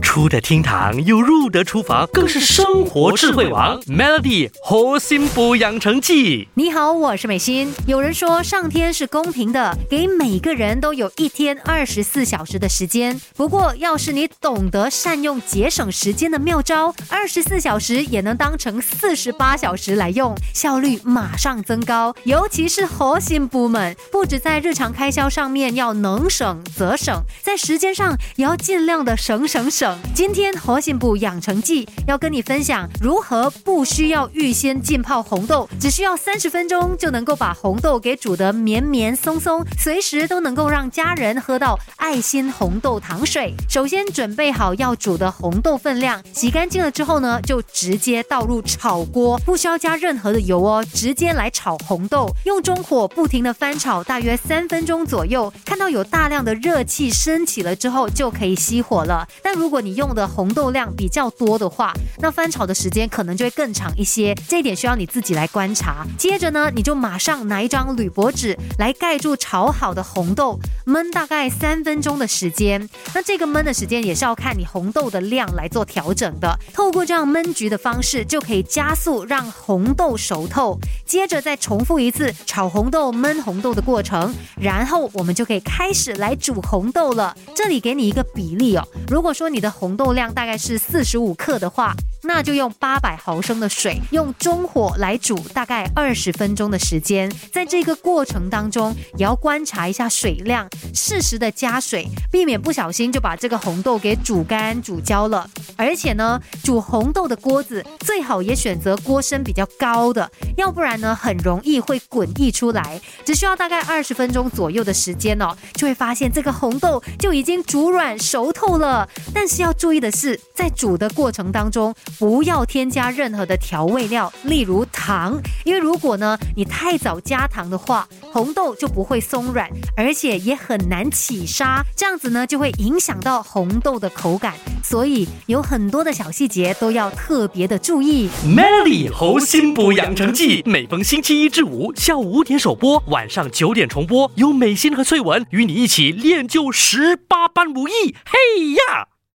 出得厅堂又入得厨房，更是生活智慧王。Melody 活心补养成记。你好，我是美心。有人说上天是公平的，给每个人都有一天二十四小时的时间。不过，要是你懂得善用节省时间的妙招，二十四小时也能当成四十八小时来用，效率马上增高。尤其是核心部门，不止在日常开销上面要能省则省，在时间上也要尽量的省省省。今天核心部养成记要跟你分享如何不需要预先浸泡红豆，只需要三十分钟就能够把红豆给煮得绵绵松松，随时都能够让家人喝到爱心红豆糖水。首先准备好要煮的红豆分量，洗干净了之后呢，就直接倒入炒锅，不需要加任何的油哦，直接来炒红豆，用中火不停的翻炒，大约三分钟左右，看到有大量的热气升起了之后，就可以熄火了。但如果你用的红豆量比较多的话，那翻炒的时间可能就会更长一些，这一点需要你自己来观察。接着呢，你就马上拿一张铝箔纸来盖住炒好的红豆，焖大概三分钟的时间。那这个焖的时间也是要看你红豆的量来做调整的。透过这样焖焗的方式，就可以加速让红豆熟透。接着再重复一次炒红豆、焖红豆的过程，然后我们就可以开始来煮红豆了。这里给你一个比例哦，如果说你的红豆量大概是四十五克的话，那就用八百毫升的水，用中火来煮大概二十分钟的时间。在这个过程当中，也要观察一下水量，适时的加水，避免不小心就把这个红豆给煮干、煮焦了。而且呢，煮红豆的锅子最好也选择锅身比较高的，要不然呢，很容易会滚溢出来。只需要大概二十分钟左右的时间哦，就会发现这个红豆就已经煮软熟透了。但是要注意的是，在煮的过程当中，不要添加任何的调味料，例如糖，因为如果呢你太早加糖的话，红豆就不会松软，而且也很难起沙，这样子呢就会影响到红豆的口感。所以有很多的小细节都要特别的注意。Melody 猴心补养成记，每逢星期一至五下午五点首播，晚上九点重播，有美心和翠文与你一起练就十八般武艺。嘿呀！